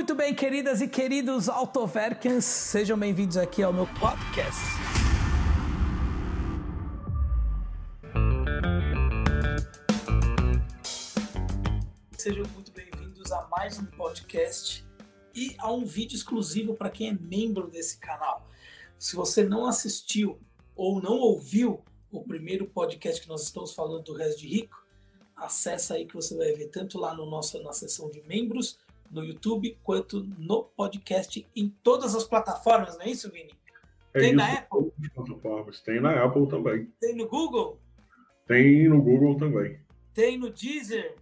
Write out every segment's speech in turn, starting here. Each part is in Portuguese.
Muito bem, queridas e queridos Autoverkens, sejam bem-vindos aqui ao meu podcast. Sejam muito bem-vindos a mais um podcast e a um vídeo exclusivo para quem é membro desse canal. Se você não assistiu ou não ouviu o primeiro podcast que nós estamos falando do Resto de Rico, acessa aí que você vai ver tanto lá no nosso, na seção de membros, no YouTube, quanto no podcast em todas as plataformas, não é isso, Vini? É tem isso, na Apple? Plataformas. Tem na Apple também. Tem no Google? Tem no Google também. Tem no Deezer?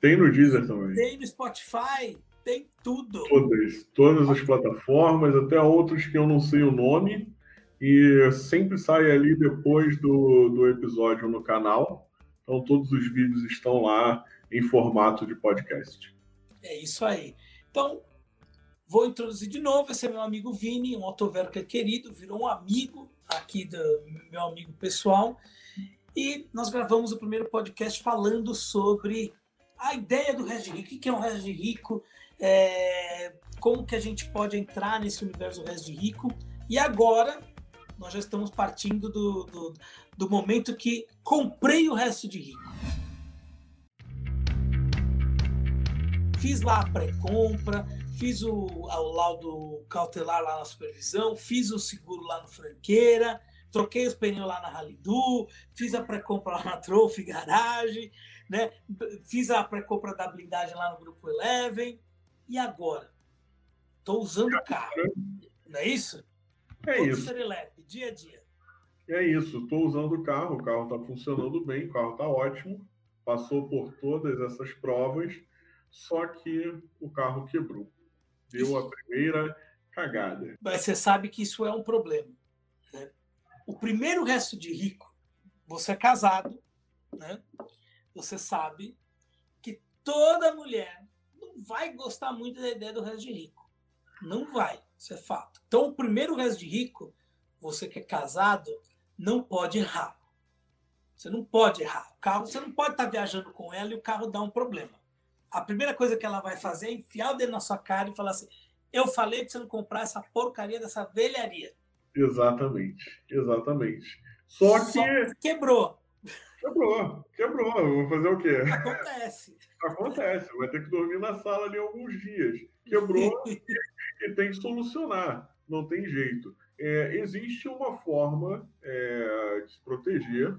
Tem no Deezer também. Tem no Spotify? Tem tudo. Todas. Todas as plataformas, até outros que eu não sei o nome. E sempre sai ali depois do, do episódio no canal. Então todos os vídeos estão lá em formato de podcast. É isso aí. Então, vou introduzir de novo. Esse é meu amigo Vini, um autoverca querido, virou um amigo aqui do meu amigo pessoal. E nós gravamos o primeiro podcast falando sobre a ideia do Red Rico, o que é um Red Rico, é, como que a gente pode entrar nesse universo do Red Rico. E agora nós já estamos partindo do, do, do momento que comprei o resto de rico. Fiz lá a pré-compra, fiz o, o laudo cautelar lá na supervisão, fiz o seguro lá no Franqueira, troquei os pneus lá na Ralidu, fiz a pré-compra lá na Trophy Garage, né? fiz a pré-compra da blindagem lá no Grupo Eleven. E agora? Estou usando o carro. Não é isso? É Todo isso. Serelepe, dia a dia. É isso, estou usando o carro, o carro está funcionando bem, o carro está ótimo, passou por todas essas provas, só que o carro quebrou. Deu a primeira cagada. Mas você sabe que isso é um problema. Né? O primeiro resto de rico, você é casado, né? você sabe que toda mulher não vai gostar muito da ideia do resto de rico. Não vai, isso é fato. Então, o primeiro resto de rico, você que é casado, não pode errar. Você não pode errar. O carro, você não pode estar viajando com ela e o carro dá um problema. A primeira coisa que ela vai fazer é enfiar o dedo na sua cara e falar assim: Eu falei para você não comprar essa porcaria dessa velharia. Exatamente, exatamente. Só que. Só quebrou. Quebrou, quebrou. Vou fazer o quê? Acontece. Acontece. Vai ter que dormir na sala ali alguns dias. Quebrou e, e tem que solucionar. Não tem jeito é, existe uma forma é, de se proteger.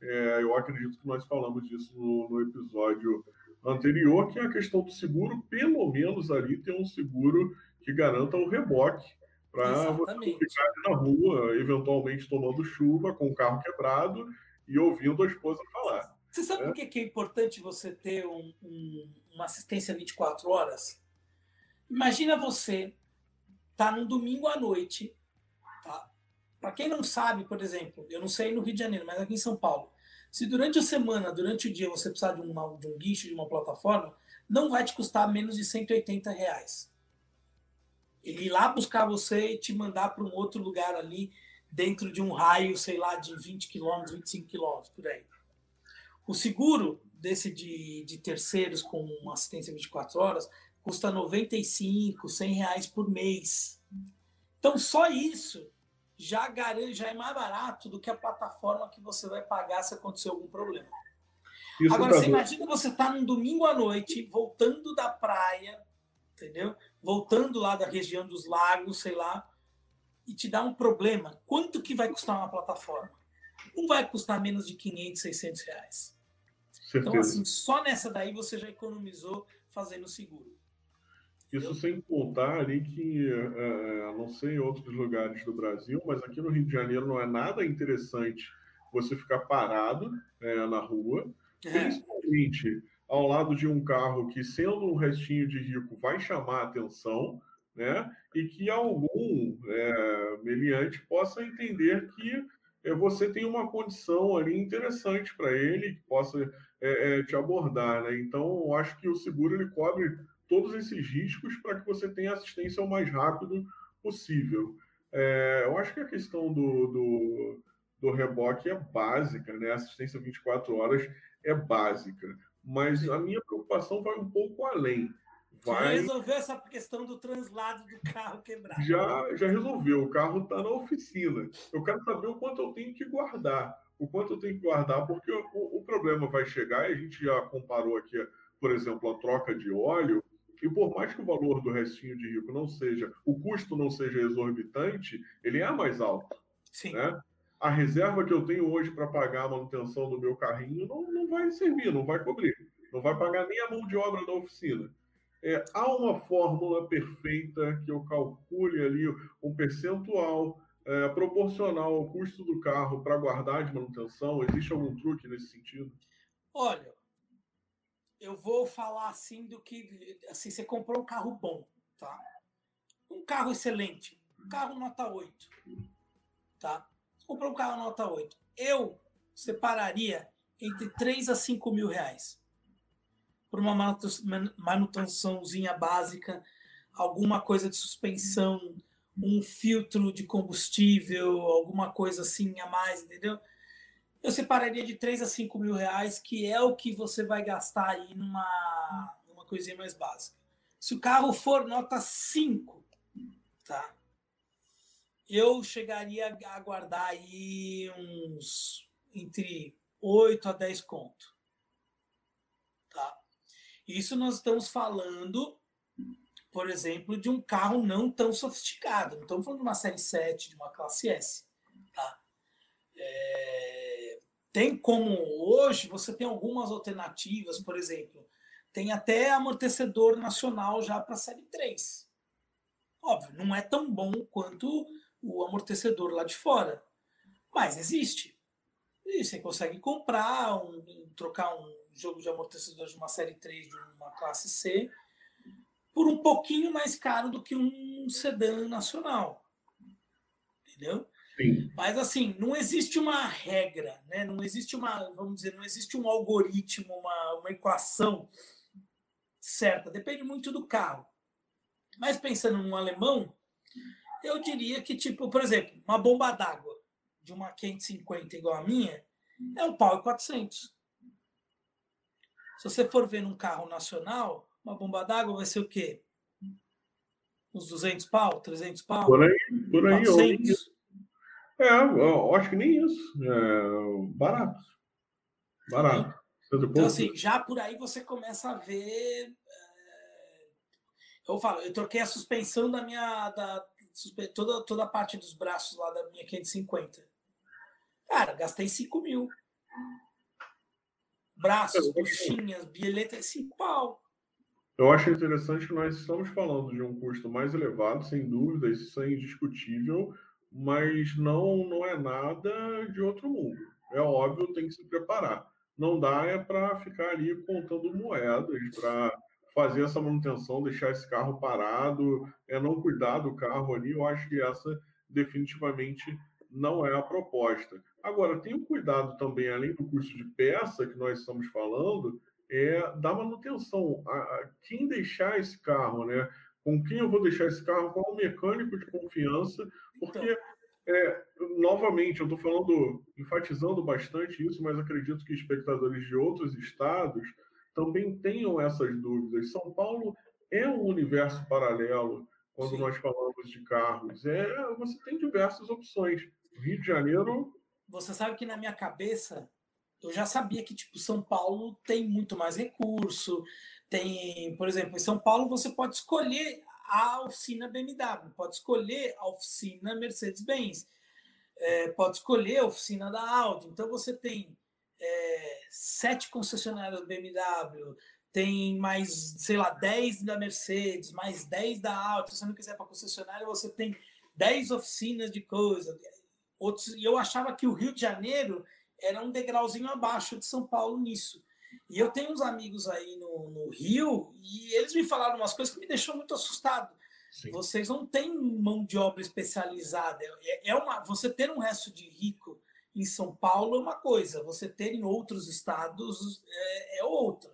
É, eu acredito que nós falamos disso no, no, episódio anterior, que é a questão do seguro, pelo menos ali ter um seguro que garanta o reboque para você ficar na rua, eventualmente tomando chuva, com o carro quebrado e ouvindo a esposa falar. Você sabe por que é importante você ter um, um, uma assistência 24 horas? Imagina você tá num domingo à noite Tá? Para quem não sabe, por exemplo, eu não sei no Rio de Janeiro, mas aqui em São Paulo, se durante a semana, durante o dia, você precisar de, uma, de um guincho, de uma plataforma, não vai te custar menos de 180 reais. Ele ir lá buscar você e te mandar para um outro lugar ali, dentro de um raio, sei lá, de 20 quilômetros, 25 quilômetros, por aí. O seguro desse de, de terceiros com assistência 24 horas custa 95, 100 reais por mês. Então, só isso já garante, já é mais barato do que a plataforma que você vai pagar se acontecer algum problema. Isso Agora, você imagina você estar tá num domingo à noite, voltando da praia, entendeu? Voltando lá da região dos lagos, sei lá, e te dá um problema. Quanto que vai custar uma plataforma? Não vai custar menos de 500, 600 reais. Certeza. Então, assim, só nessa daí você já economizou fazendo seguro. Isso sem contar ali que, é, não sei em outros lugares do Brasil, mas aqui no Rio de Janeiro não é nada interessante você ficar parado é, na rua, é. principalmente ao lado de um carro que, sendo um restinho de rico, vai chamar a atenção, né? E que algum é, meliante possa entender que é, você tem uma condição ali interessante para ele, que possa é, é, te abordar, né? Então, eu acho que o seguro ele cobre todos esses riscos para que você tenha assistência o mais rápido possível. É, eu acho que a questão do, do, do, reboque é básica, né? Assistência 24 horas é básica. Mas a minha preocupação vai um pouco além. vai. Já resolveu essa questão do translado do carro quebrado? Já, já resolveu. O carro está na oficina. Eu quero saber o quanto eu tenho que guardar. O quanto eu tenho que guardar, porque o, o problema vai chegar, e a gente já comparou aqui, por exemplo, a troca de óleo, e por mais que o valor do restinho de rico não seja, o custo não seja exorbitante, ele é mais alto. Sim. Né? A reserva que eu tenho hoje para pagar a manutenção do meu carrinho não, não vai servir, não vai cobrir. Não vai pagar nem a mão de obra da oficina. É, há uma fórmula perfeita que eu calcule ali um percentual é, proporcional ao custo do carro para guardar de manutenção? Existe algum truque nesse sentido? Olha, eu vou falar assim do que assim você comprou um carro bom, tá? Um carro excelente, um carro nota 8, tá? comprou um carro nota 8. Eu separaria entre 3 a 5 mil reais por uma manutençãozinha básica, alguma coisa de suspensão, um filtro de combustível, alguma coisa assim a mais, entendeu? Eu separaria de 3 a 5 mil reais, que é o que você vai gastar aí numa, numa coisinha mais básica. Se o carro for nota 5, tá? Eu chegaria a guardar aí uns entre 8 a 10 conto. Tá? Isso nós estamos falando, por exemplo, de um carro não tão sofisticado. Não estamos falando de uma série 7, de uma classe S. Tá? É... Tem como hoje você tem algumas alternativas, por exemplo, tem até amortecedor nacional já para a série 3. Óbvio, não é tão bom quanto o amortecedor lá de fora, mas existe. E você consegue comprar, um, trocar um jogo de amortecedores de uma série 3 de uma classe C por um pouquinho mais caro do que um sedã nacional. Entendeu? Sim. Mas assim, não existe uma regra, né? não existe uma, vamos dizer, não existe um algoritmo, uma, uma equação certa. Depende muito do carro. Mas pensando num alemão, eu diria que, tipo, por exemplo, uma bomba d'água de uma 550 igual a minha é um pau e 400. Se você for ver num carro nacional, uma bomba d'água vai ser o quê? Uns 200 pau, 300 pau? Por aí, por aí. 400. É, eu acho que nem isso. É barato. Barato. Então, assim, já por aí você começa a ver. É... Eu falo, eu troquei a suspensão da minha. Da, toda, toda a parte dos braços lá da minha 550. Cara, gastei 5 mil braços, buchinhas, bieleta, cinco pau. Eu acho interessante que nós estamos falando de um custo mais elevado, sem dúvida, isso é indiscutível, mas não, não é nada de outro mundo. É óbvio, tem que se preparar. Não dá é para ficar ali contando moedas, para fazer essa manutenção, deixar esse carro parado, é não cuidar do carro ali. Eu acho que essa definitivamente não é a proposta. Agora, tem um cuidado também, além do custo de peça que nós estamos falando, é da manutenção. A, a, quem deixar esse carro, né? Com quem eu vou deixar esse carro? Qual o mecânico de confiança? Porque, então. é, novamente, eu estou falando, enfatizando bastante isso, mas acredito que espectadores de outros estados também tenham essas dúvidas. São Paulo é um universo paralelo quando Sim. nós falamos de carros. É, você tem diversas opções. Rio de Janeiro você sabe que na minha cabeça eu já sabia que tipo São Paulo tem muito mais recurso, tem, por exemplo, em São Paulo você pode escolher a oficina BMW, pode escolher a oficina Mercedes-Benz, é, pode escolher a oficina da Audi. Então você tem é, sete concessionárias BMW, tem mais, sei lá, 10 da Mercedes, mais 10 da Audi. Se você não quiser para concessionária, você tem 10 oficinas de coisa outros, e eu achava que o Rio de Janeiro era um degrauzinho abaixo de São Paulo nisso. E eu tenho uns amigos aí no, no Rio e eles me falaram umas coisas que me deixou muito assustado. Sim. Vocês não têm mão de obra especializada. É, é uma, você ter um resto de rico em São Paulo é uma coisa, você ter em outros estados é, é outra.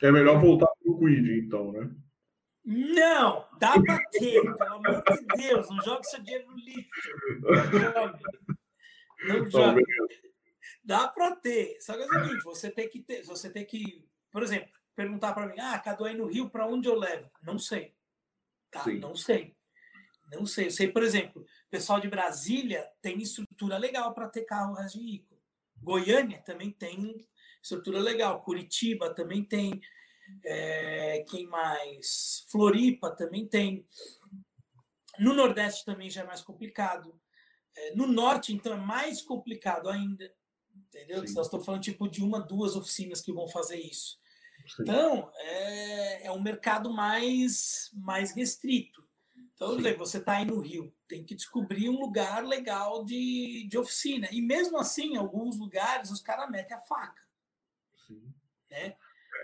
É melhor voltar para o Quid, então, né? Não, dá para ter, pelo amor de Deus, não jogue seu dinheiro no lixo. Não jogue. Não jogue. Dá para ter. Só que é o seguinte, você tem que ter, você tem que, por exemplo, perguntar para mim, ah, Cadu, aí no Rio, para onde eu levo? Não sei. Tá? Não sei. Não sei. Eu sei, por exemplo, o pessoal de Brasília tem estrutura legal para ter carro resto de rico. Goiânia também tem estrutura legal. Curitiba também tem. É, quem mais? Floripa também tem. No Nordeste também já é mais complicado. É, no Norte, então, é mais complicado ainda. Entendeu? Sim. Nós estamos falando tipo de uma, duas oficinas que vão fazer isso. Sim. Então, é, é um mercado mais, mais restrito. Então, Sim. você está aí no Rio, tem que descobrir um lugar legal de, de oficina. E mesmo assim, em alguns lugares, os caras metem a faca. Sim. Né?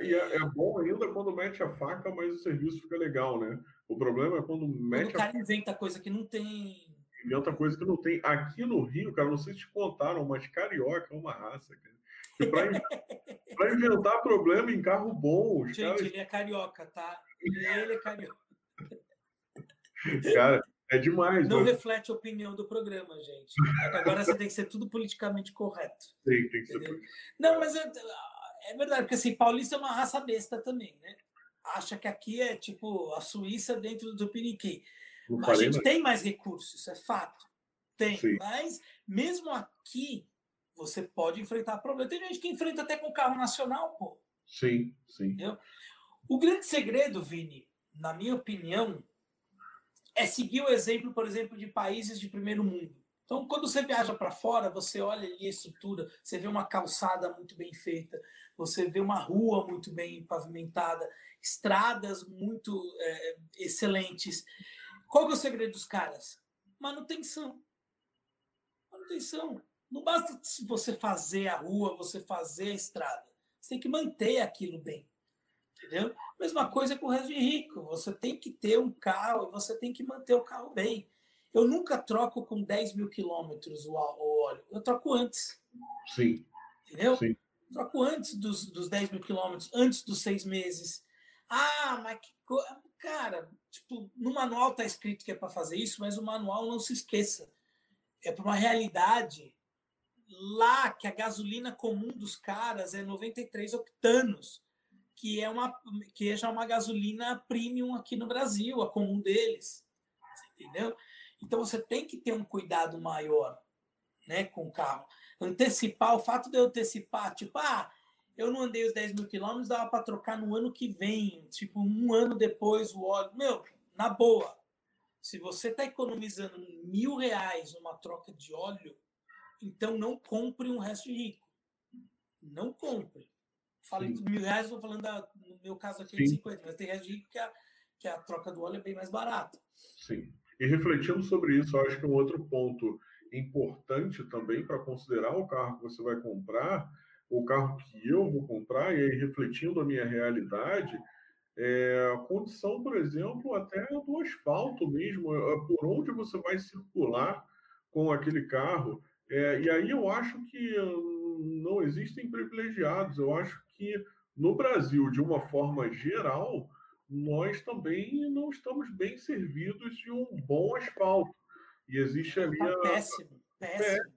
E é, é, bom ainda quando mete a faca, mas o serviço fica legal, né? O problema é quando mete. Quando o cara a... inventa coisa que não tem. Inventa coisa que não tem. Aqui no Rio, cara, não sei se te contaram, mas carioca é uma raça, cara. Para inventar problema em carro bom. Gente, caras... ele é carioca, tá? Ele é carioca. Cara, é demais. Não mas... reflete a opinião do programa, gente. É agora você tem que ser tudo politicamente correto. Tem, tem que ser. Não, mas é, é, verdade, porque assim, paulista é uma raça besta também, né? Acha que aqui é tipo a Suíça dentro do Piniquim. A gente tem mais recursos, isso é fato. Tem. Sim. Mas mesmo aqui, você pode enfrentar problemas. Tem gente que enfrenta até com carro nacional, pô. Sim, sim. Entendeu? O grande segredo, Vini, na minha opinião, é seguir o exemplo, por exemplo, de países de primeiro mundo. Então, quando você viaja para fora, você olha ali a estrutura, você vê uma calçada muito bem feita, você vê uma rua muito bem pavimentada, estradas muito é, excelentes. Qual é o segredo dos caras? Manutenção. Manutenção. Não basta você fazer a rua, você fazer a estrada. Você tem que manter aquilo bem. Entendeu? Mesma coisa com o resto de rico. Você tem que ter um carro e você tem que manter o carro bem. Eu nunca troco com 10 mil quilômetros o óleo. Eu troco antes. Sim. Entendeu? Sim. Troco antes dos, dos 10 mil quilômetros, antes dos seis meses. Ah, mas que coisa. Cara, tipo, no manual está escrito que é para fazer isso, mas o manual não se esqueça. É para uma realidade lá que a gasolina comum dos caras é 93 octanos que é uma que é uma gasolina premium aqui no Brasil, a comum deles. Entendeu? Então você tem que ter um cuidado maior, né, com o carro. Antecipar, o fato de eu antecipar, tipo, ah, eu não andei os 10 mil quilômetros, dava para trocar no ano que vem, tipo, um ano depois o óleo. Meu, na boa, se você está economizando mil reais numa troca de óleo, então não compre um resto de rico. Não compre. Falei de mil reais, estou falando da, no meu caso aqui de 50, mas tem resto de rico que a, que a troca do óleo é bem mais barata. Sim. E refletindo sobre isso, acho que um outro ponto importante também para considerar o carro que você vai comprar, o carro que eu vou comprar, e aí refletindo a minha realidade, é, a condição, por exemplo, até do asfalto mesmo, é, por onde você vai circular com aquele carro. É, e aí eu acho que não existem privilegiados. Eu acho que no Brasil, de uma forma geral, nós também não estamos bem servidos de um bom asfalto. E existe ali tá a, péssimo, péssimo.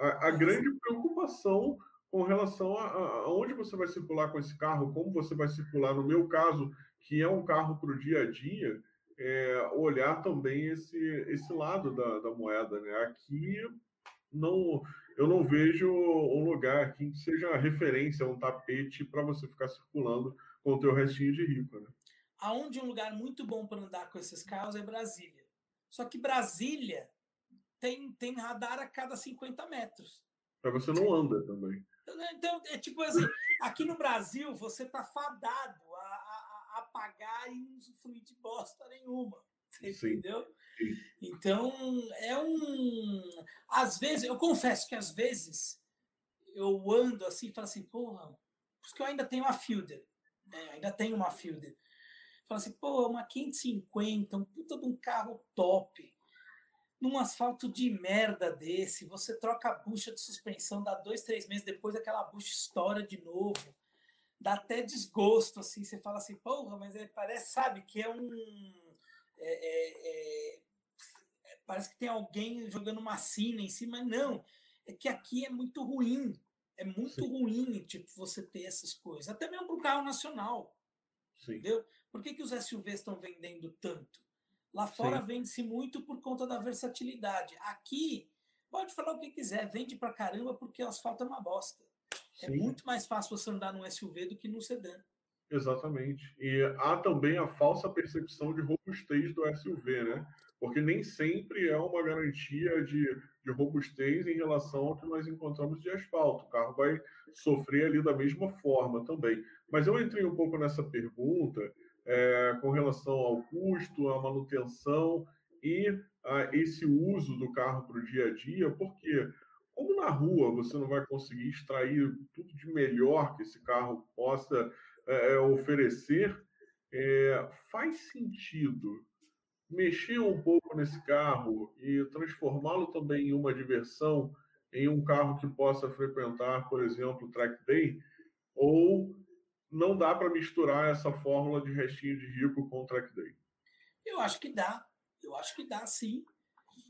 a, a grande preocupação com relação a, a, onde você vai circular com esse carro, como você vai circular. No meu caso, que é um carro para o dia a dia, é, olhar também esse, esse lado da, da moeda. Né? Aqui não eu não vejo um lugar aqui que seja referência, um tapete para você ficar circulando com o teu restinho de rico, né? Aonde um lugar muito bom para andar com esses carros é Brasília. Só que Brasília tem, tem radar a cada 50 metros. Para você não anda também. Então, é tipo assim, aqui no Brasil você tá fadado a, a, a pagar e não usufruir de bosta nenhuma. Você Sim. entendeu? Então, é um. Às vezes, eu confesso que às vezes eu ando assim e falo assim, porra, porque eu ainda tenho uma Fielder, né? ainda tenho uma Fielder. Falo assim, pô, uma 550, um puta de um carro top, num asfalto de merda desse, você troca a bucha de suspensão, dá dois, três meses depois, aquela bucha estoura de novo. Dá até desgosto, assim, você fala assim, porra, mas é, parece, sabe, que é um. É, é, é parece que tem alguém jogando uma sina em cima. Não, é que aqui é muito ruim. É muito Sim. ruim, tipo, você ter essas coisas. Até mesmo para o carro nacional. Sim. Entendeu? Por que, que os SUVs estão vendendo tanto? Lá fora vende-se muito por conta da versatilidade. Aqui, pode falar o que quiser, vende pra caramba porque o asfalto é uma bosta. É Sim. É muito mais fácil você andar num SUV do que no sedã. Exatamente. E há também a falsa percepção de robustez do SUV, né? Porque nem sempre é uma garantia de, de robustez em relação ao que nós encontramos de asfalto. O carro vai sofrer ali da mesma forma também. Mas eu entrei um pouco nessa pergunta é, com relação ao custo, à manutenção e a esse uso do carro para o dia a dia, porque como na rua você não vai conseguir extrair tudo de melhor que esse carro possa é, é, oferecer, é, faz sentido mexer um pouco nesse carro e transformá-lo também em uma diversão, em um carro que possa frequentar, por exemplo, o track day, ou não dá para misturar essa fórmula de restinho de rico com o track day? Eu acho que dá. Eu acho que dá sim.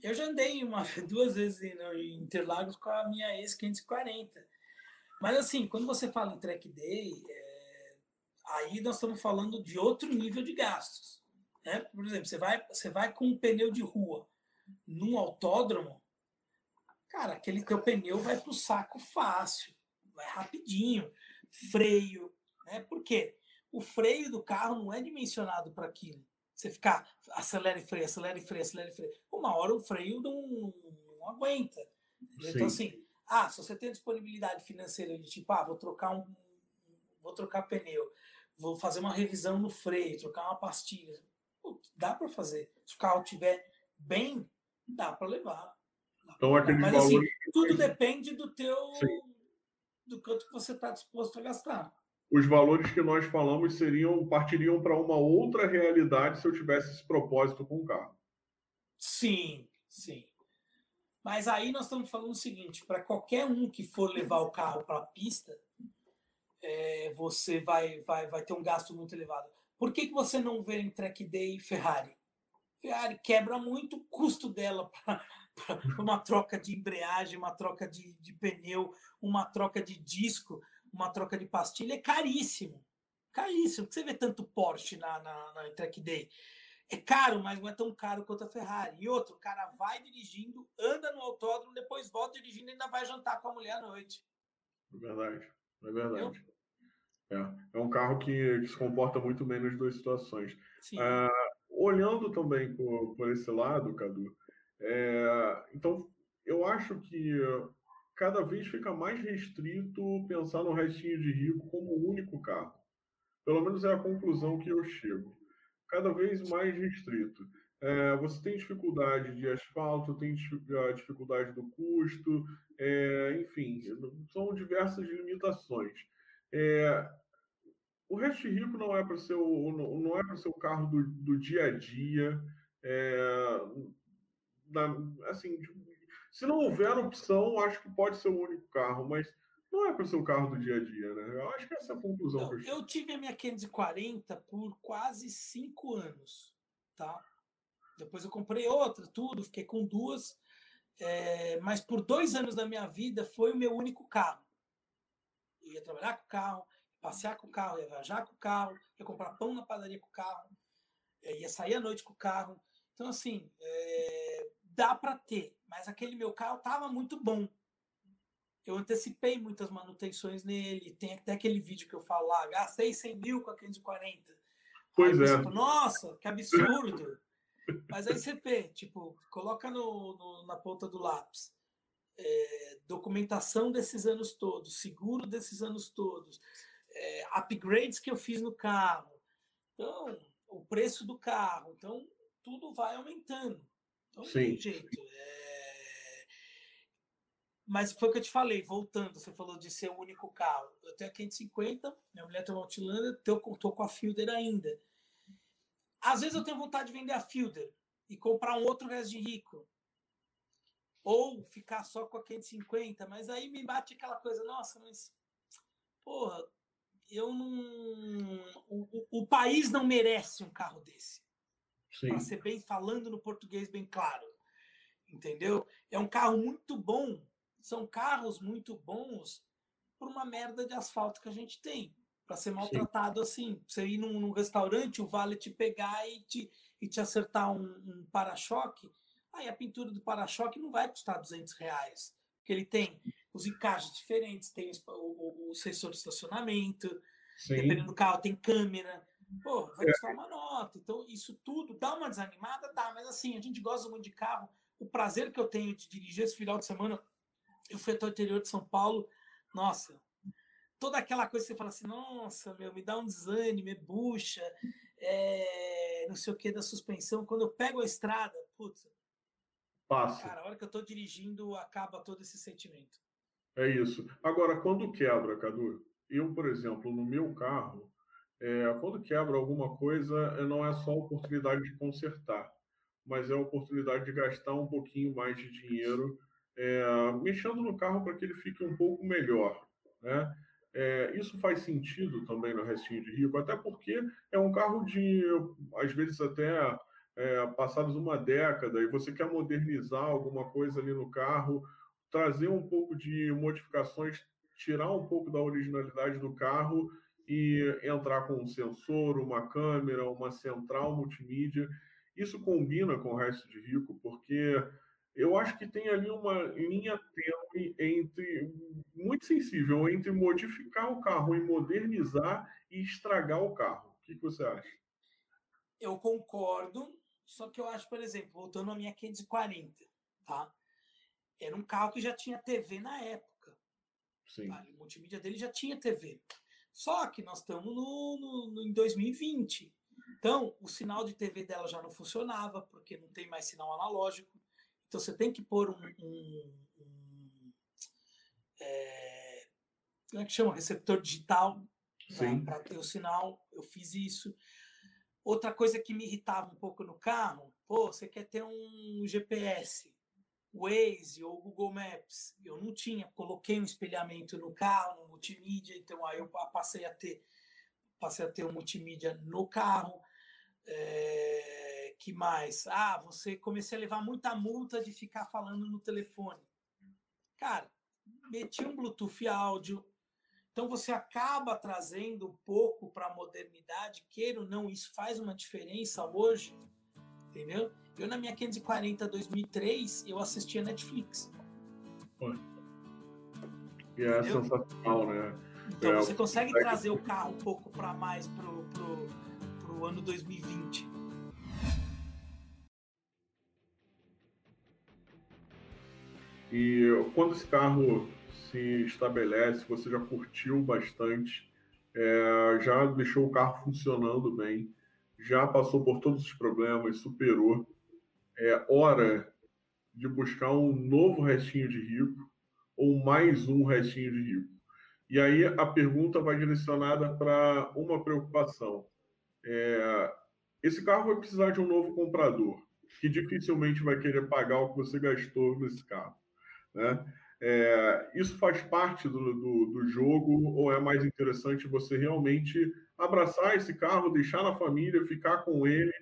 Eu já andei uma, duas vezes em Interlagos com a minha ex 540. Mas assim, quando você fala em track day, é aí nós estamos falando de outro nível de gastos. Né? Por exemplo, você vai, você vai com um pneu de rua num autódromo, cara, aquele teu pneu vai para o saco fácil, vai rapidinho, freio, né? Por quê? O freio do carro não é dimensionado para aquilo. Você ficar acelera e freia, acelera e freia, acelera e freia. Uma hora o freio não, não, aguenta. Sim. Então, assim, ah, se você tem disponibilidade financeira de tipo, ah, vou trocar um. Vou trocar pneu vou fazer uma revisão no freio, trocar uma pastilha. Putz, dá para fazer. Se o carro estiver bem, dá para levar. então, aquele Mas assim, tudo depende do teu Sim. do quanto que você está disposto a gastar. Os valores que nós falamos seriam partiriam para uma outra realidade se eu tivesse esse propósito com o carro. Sim, sim. Mas aí nós estamos falando o seguinte: para qualquer um que for levar o carro para a pista, é, você vai, vai, vai ter um gasto muito elevado. Por que, que você não vê em track day Ferrari? Ferrari quebra muito o custo dela para uma troca de embreagem, uma troca de, de pneu, uma troca de disco, uma troca de pastilha. É caríssimo. Caríssimo. Por que você vê tanto Porsche na, na, na track day? É caro, mas não é tão caro quanto a Ferrari. E outro, o cara vai dirigindo, anda no autódromo, depois volta dirigindo e ainda vai jantar com a mulher à noite. É verdade, é verdade. É, é um carro que, que, se comporta muito bem nas duas situações. É, olhando também por, por, esse lado, Cadu, é, então eu acho que cada vez fica mais restrito pensar no restinho de rico como o único carro. Pelo menos é a conclusão que eu chego. Cada vez mais restrito. É, você tem dificuldade de asfalto, tem dificuldade do custo, é, enfim, são diversas limitações. É, o Resto Rico não é para o, não é para ser o carro do, do dia a dia. É, assim, se não houver opção, acho que pode ser o único carro, mas não é para ser o carro do dia a dia, né? Eu acho que essa é a conclusão não, eu, eu tive a minha 540 por quase cinco anos, tá? Depois eu comprei outra, tudo, fiquei com duas, é, mas por dois anos da minha vida foi o meu único carro. Eu ia trabalhar com o carro, passear com o carro, ia viajar com o carro, ia comprar pão na padaria com o carro, é, ia sair à noite com o carro. Então, assim, é, dá para ter, mas aquele meu carro estava muito bom. Eu antecipei muitas manutenções nele. Tem até aquele vídeo que eu falo lá, gastei 100 mil com a 540. Pois é. Nossa, que absurdo! Mas aí você vê, tipo, coloca no, no na ponta do lápis. É, documentação desses anos todos, seguro desses anos todos, é, upgrades que eu fiz no carro, então o preço do carro, então tudo vai aumentando. Então não tem jeito. É... Mas foi o que eu te falei, voltando, você falou de ser o único carro. Eu tenho a 550, minha mulher tem uma Outlander, eu tô com a Fielder ainda. Às vezes eu tenho vontade de vender a Fielder e comprar um outro resto de rico ou ficar só com a 550, mas aí me bate aquela coisa, nossa, mas porra, eu não. O, o, o país não merece um carro desse. Para ser bem falando no português bem claro. Entendeu? É um carro muito bom. São carros muito bons por uma merda de asfalto que a gente tem. Para ser maltratado Sim. assim. Você ir num, num, restaurante, o vale te pegar e te, e te acertar um, um para-choque, aí a pintura do para-choque não vai custar 200 reais. Porque ele tem os encaixes diferentes, tem o, o, o sensor de estacionamento, Sim. dependendo do carro, tem câmera. Pô, vai custar uma nota. Então, isso tudo dá uma desanimada? Dá, mas assim, a gente gosta muito de carro. O prazer que eu tenho de dirigir esse final de semana, eu fui até o interior de São Paulo, nossa, toda aquela coisa que você fala assim, nossa, meu, me dá um desânimo, é bucha, é, não sei o que da suspensão. Quando eu pego a estrada, putz, Passa. Cara, a hora que eu estou dirigindo, acaba todo esse sentimento. É isso. Agora, quando quebra, Cadu, eu, por exemplo, no meu carro, é, quando quebra alguma coisa, não é só oportunidade de consertar, mas é a oportunidade de gastar um pouquinho mais de dinheiro é, mexendo no carro para que ele fique um pouco melhor. Né? É, isso faz sentido também no restinho de rico, até porque é um carro de, às vezes, até é, passados uma década, e você quer modernizar alguma coisa ali no carro, trazer um pouco de modificações, tirar um pouco da originalidade do carro e entrar com um sensor, uma câmera, uma central multimídia. Isso combina com o resto de rico, porque eu acho que tem ali uma linha tênue entre muito sensível entre modificar o carro e modernizar e estragar o carro. O que, que você acha? Eu concordo, só que eu acho, por exemplo, voltando à minha 540, tá? Era um carro que já tinha TV na época. Sim. Tá? O multimídia dele já tinha TV. Só que nós estamos no, no, em 2020. Então, o sinal de TV dela já não funcionava, porque não tem mais sinal analógico. Então você tem que pôr um, um, um é, como é que chama? Receptor digital para ter o sinal. Eu fiz isso. Outra coisa que me irritava um pouco no carro, pô, você quer ter um GPS, Waze ou Google Maps. Eu não tinha, coloquei um espelhamento no carro, no multimídia, então aí eu passei a ter passei a ter um multimídia no carro. É que mais? Ah, você comecei a levar muita multa de ficar falando no telefone. Cara, meti um Bluetooth áudio. Então você acaba trazendo um pouco para a modernidade, queira ou não, isso faz uma diferença hoje, entendeu? Eu na minha 540 2003, eu assistia Netflix. E é entendeu? sensacional, né? Então é, você consegue trazer o carro um pouco para mais pro, pro, pro ano 2020. E quando esse carro se estabelece, você já curtiu bastante, é, já deixou o carro funcionando bem, já passou por todos os problemas, superou. É hora de buscar um novo restinho de rico ou mais um restinho de rico. E aí a pergunta vai direcionada para uma preocupação. É, esse carro vai precisar de um novo comprador, que dificilmente vai querer pagar o que você gastou nesse carro. Né? É, isso faz parte do, do, do, jogo ou é mais interessante você realmente abraçar esse carro, deixar na família, ficar com ele?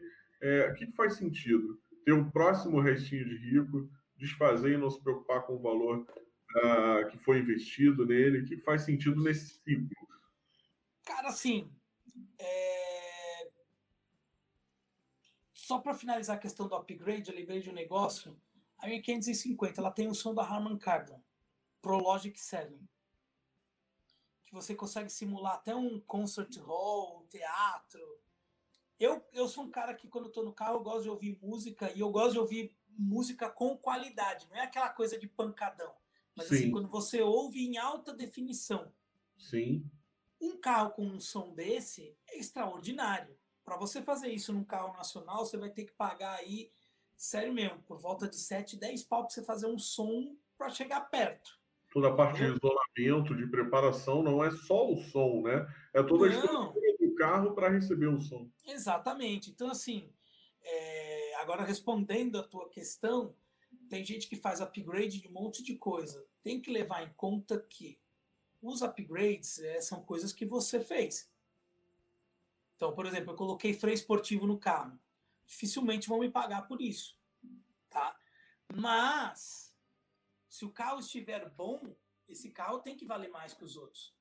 É, o que, que faz sentido? Ter o um próximo restinho de rico, desfazer e não se preocupar com o valor uh, que foi investido nele? Que faz sentido nesse ciclo? Cara, assim, é... só para finalizar a questão do upgrade, eu lembrei de um negócio a 1550 ela tem o som da Harman Kardon, Prologic 7, que você consegue simular até um concert hall, um teatro. Eu, eu sou um cara que quando estou no carro eu gosto de ouvir música e eu gosto de ouvir música com qualidade, não é aquela coisa de pancadão, mas assim, Sim. assim quando você ouve em alta definição. Sim. Um carro com um som desse é extraordinário. Para você fazer isso num carro nacional, você vai ter que pagar aí sério mesmo, por volta de 7, 10 pau para você fazer um som para chegar perto. Toda a parte de isolamento, de preparação, não é só o som, né? É toda a estrutura carro para receber o som. Exatamente. Então, assim, é... agora respondendo a tua questão, tem gente que faz upgrade de um monte de coisa. Tem que levar em conta que os upgrades é, são coisas que você fez. Então, por exemplo, eu coloquei freio esportivo no carro dificilmente vão me pagar por isso, tá? Mas se o carro estiver bom, esse carro tem que valer mais que os outros.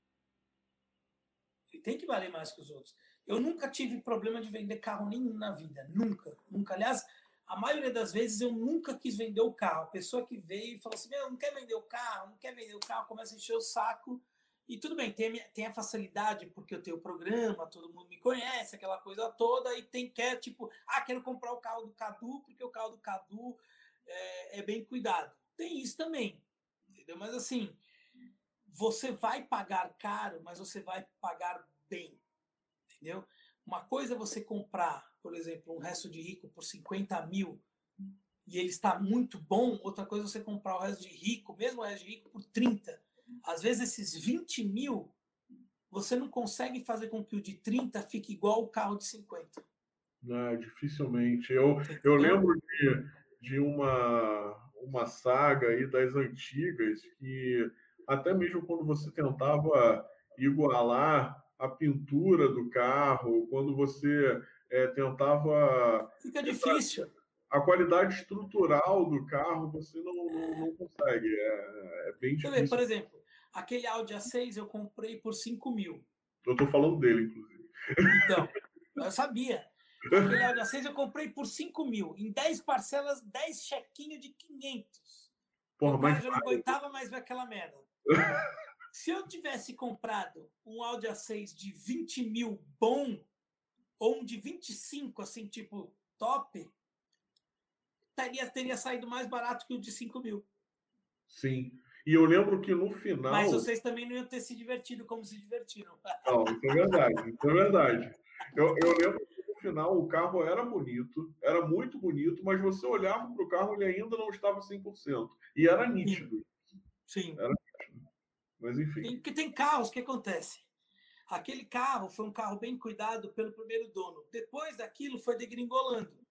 Tem que valer mais que os outros. Eu nunca tive problema de vender carro nenhum na vida. Nunca. Nunca. Aliás, a maioria das vezes eu nunca quis vender o carro. A pessoa que veio e falou assim: Meu, não quer vender o carro, não quer vender o carro, começa a encher o saco. E tudo bem, tem, tem a facilidade, porque eu tenho o programa, todo mundo me conhece, aquela coisa toda, e tem quer, tipo, ah, quero comprar o carro do Cadu, porque o carro do Cadu é, é bem cuidado. Tem isso também, entendeu? Mas assim, você vai pagar caro, mas você vai pagar bem, entendeu? Uma coisa é você comprar, por exemplo, um resto de rico por 50 mil e ele está muito bom, outra coisa é você comprar o resto de rico, mesmo o resto de rico, por 30. Às vezes esses 20 mil, você não consegue fazer com que o de 30 fique igual o carro de 50. Não, dificilmente. Eu, eu lembro de, de uma, uma saga aí das antigas que até mesmo quando você tentava igualar a pintura do carro, quando você é, tentava. Fica difícil. A qualidade estrutural do carro você não, não, não consegue. É, é bem difícil. Por exemplo, aquele Audi A6 eu comprei por 5 mil. Eu estou falando dele, inclusive. Então, eu sabia. Aquele Audi A6 eu comprei por 5 mil. Em 10 parcelas, 10 chequinhos de 500. Porra, mas... já não aguentava mais ver aquela merda. Se eu tivesse comprado um Audi A6 de 20 mil bom, ou um de 25, assim, tipo, top, teria, teria saído mais barato que o de 5 mil. Sim. E eu lembro que no final. Mas vocês também não iam ter se divertido como se divertiram. Não, isso é verdade. Isso é verdade. Eu, eu lembro que no final o carro era bonito, era muito bonito, mas você olhava para o carro e ele ainda não estava 100%. E era nítido. Sim. Era mas enfim. Porque tem carros que acontece. Aquele carro foi um carro bem cuidado pelo primeiro dono. Depois daquilo foi degringolando.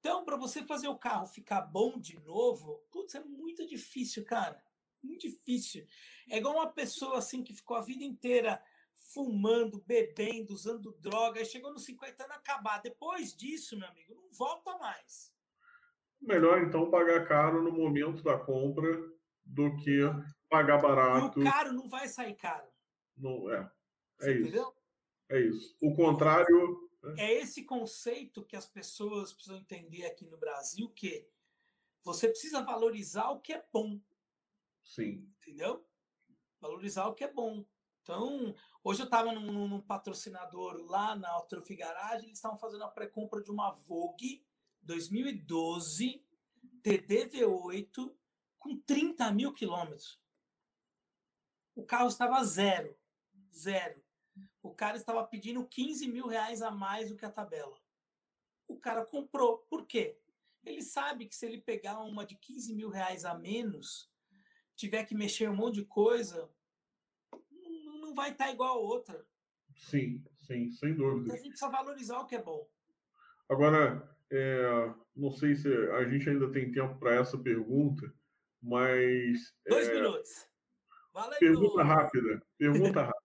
Então, para você fazer o carro ficar bom de novo, putz, é muito difícil, cara. Muito difícil. É igual uma pessoa assim que ficou a vida inteira fumando, bebendo, usando droga, e chegou nos 50 anos acabar. Depois disso, meu amigo, não volta mais. Melhor então pagar caro no momento da compra do que pagar barato. E o caro não vai sair caro. Não, é. É isso. Entendeu? É isso. O contrário. Né? É esse conceito que as pessoas precisam entender aqui no Brasil, que você precisa valorizar o que é bom. Sim. Entendeu? Valorizar o que é bom. Então, hoje eu estava num, num, patrocinador lá na Autofi Garage, eles estavam fazendo a pré-compra de uma Vogue 2012 TDV8 com 30 mil quilômetros. O carro estava zero. Zero. O cara estava pedindo 15 mil reais a mais do que a tabela. O cara comprou. Por quê? Ele sabe que se ele pegar uma de 15 mil reais a menos, tiver que mexer um monte de coisa, não vai estar igual a outra. Sim, sim, sem dúvida. Então a gente precisa valorizar o que é bom. Agora, é, não sei se a gente ainda tem tempo para essa pergunta, mas. Dois é, minutos. Pergunta rápida. Pergunta rápida.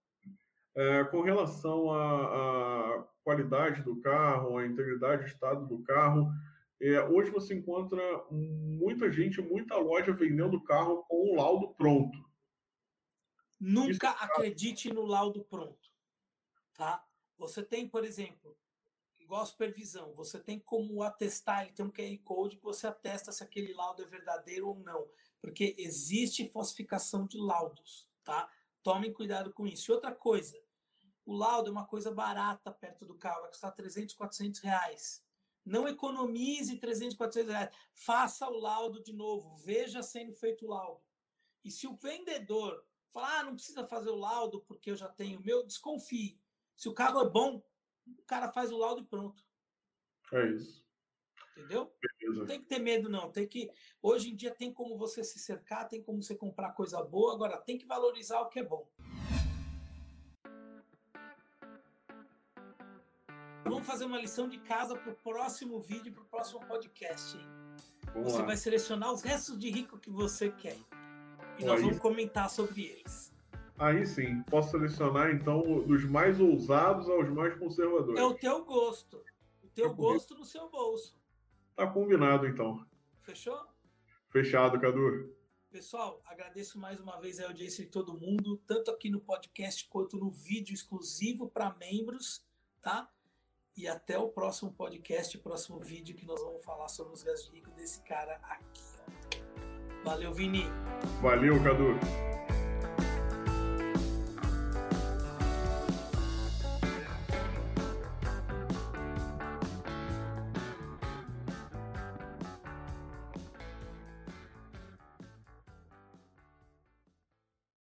É, com relação à, à, qualidade do carro, à integridade de estado do carro, é, hoje você encontra muita gente, muita loja vendendo carro com o laudo pronto. Nunca Isso... É acredite no laudo pronto. Tá? Você tem, por exemplo, igual a supervisão, você tem como atestar, ele tem um QR Code que você atesta se aquele laudo é verdadeiro ou não, porque existe falsificação de laudos, tá? Tomem cuidado com isso. E outra coisa, o laudo é uma coisa barata perto do carro, vai custar 300, 400 reais. Não economize 300, 400 reais. Faça o laudo de novo, veja sendo feito o laudo. E se o vendedor falar, ah, não precisa fazer o laudo porque eu já tenho o meu, desconfie. Se o carro é bom, o cara faz o laudo e pronto. É isso. Entendeu? Beleza. Não tem que ter medo, não. Tem que. Hoje em dia tem como você se cercar, tem como você comprar coisa boa, agora tem que valorizar o que é bom. Vamos fazer uma lição de casa para o próximo vídeo, para o próximo podcast. Vamos você lá. vai selecionar os restos de rico que você quer. E nós vamos comentar sobre eles. Aí sim, posso selecionar então dos mais ousados aos mais conservadores. É o teu gosto. O teu gosto no seu bolso. Tá combinado então. Fechou? Fechado, Cadu. Pessoal, agradeço mais uma vez a audiência de todo mundo, tanto aqui no podcast quanto no vídeo exclusivo para membros, tá? E até o próximo podcast, próximo vídeo que nós vamos falar sobre os gastos ricos desse cara aqui. Ó. Valeu, Vini. Valeu, Cadu.